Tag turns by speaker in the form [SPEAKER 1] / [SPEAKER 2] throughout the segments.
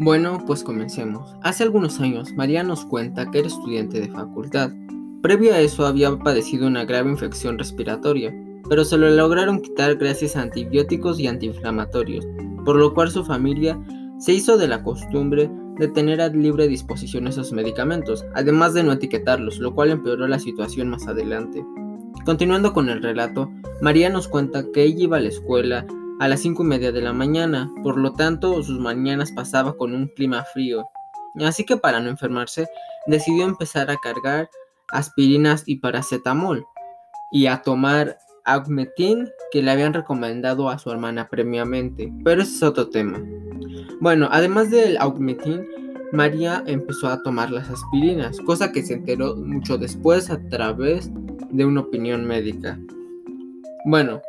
[SPEAKER 1] Bueno, pues comencemos. Hace algunos años, María nos cuenta que era estudiante de facultad. Previo a eso había padecido una grave infección respiratoria, pero se lo lograron quitar gracias a antibióticos y antiinflamatorios, por lo cual su familia se hizo de la costumbre de tener a libre disposición esos medicamentos, además de no etiquetarlos, lo cual empeoró la situación más adelante. Continuando con el relato, María nos cuenta que ella iba a la escuela a las cinco y media de la mañana, por lo tanto sus mañanas pasaba con un clima frío. Así que para no enfermarse, decidió empezar a cargar aspirinas y paracetamol y a tomar Augmentin que le habían recomendado a su hermana previamente, pero ese es otro tema. Bueno, además del Augmentin, María empezó a tomar las aspirinas, cosa que se enteró mucho después a través de una opinión médica. Bueno,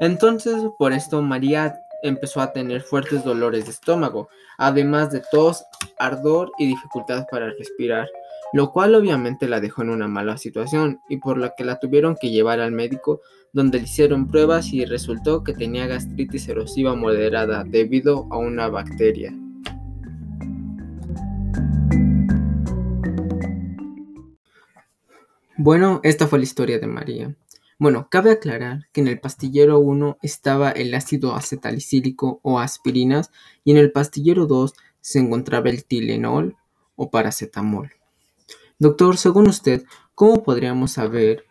[SPEAKER 1] entonces, por esto María empezó a tener fuertes dolores de estómago, además de tos, ardor y dificultad para respirar, lo cual obviamente la dejó en una mala situación y por la que la tuvieron que llevar al médico donde le hicieron pruebas y resultó que tenía gastritis erosiva moderada debido a una bacteria. Bueno, esta fue la historia de María. Bueno, cabe aclarar que en el pastillero 1 estaba el ácido acetalicílico o aspirinas y en el pastillero 2 se encontraba el Tilenol o paracetamol. Doctor, según usted, ¿cómo podríamos saber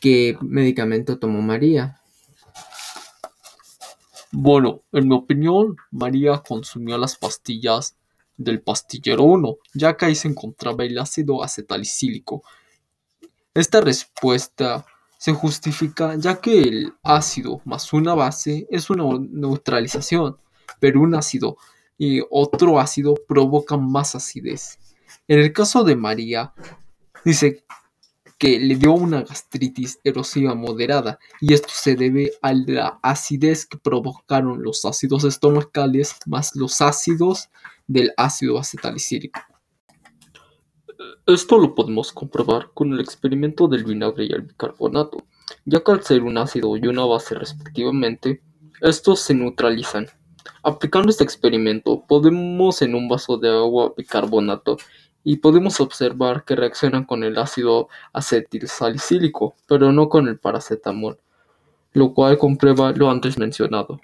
[SPEAKER 1] qué medicamento tomó María?
[SPEAKER 2] Bueno, en mi opinión, María consumió las pastillas del pastillero 1, ya que ahí se encontraba el ácido acetalicílico. Esta respuesta se justifica ya que el ácido más una base es una neutralización, pero un ácido y otro ácido provocan más acidez. En el caso de María, dice que le dio una gastritis erosiva moderada y esto se debe a la acidez que provocaron los ácidos estomacales más los ácidos del ácido acetalicílico. Esto lo podemos comprobar con el experimento del vinagre y el bicarbonato, ya que al ser un ácido y una base respectivamente, estos se neutralizan. Aplicando este experimento, podemos en un vaso de agua bicarbonato y podemos observar que reaccionan con el ácido acetilsalicílico, pero no con el paracetamol, lo cual comprueba lo antes mencionado.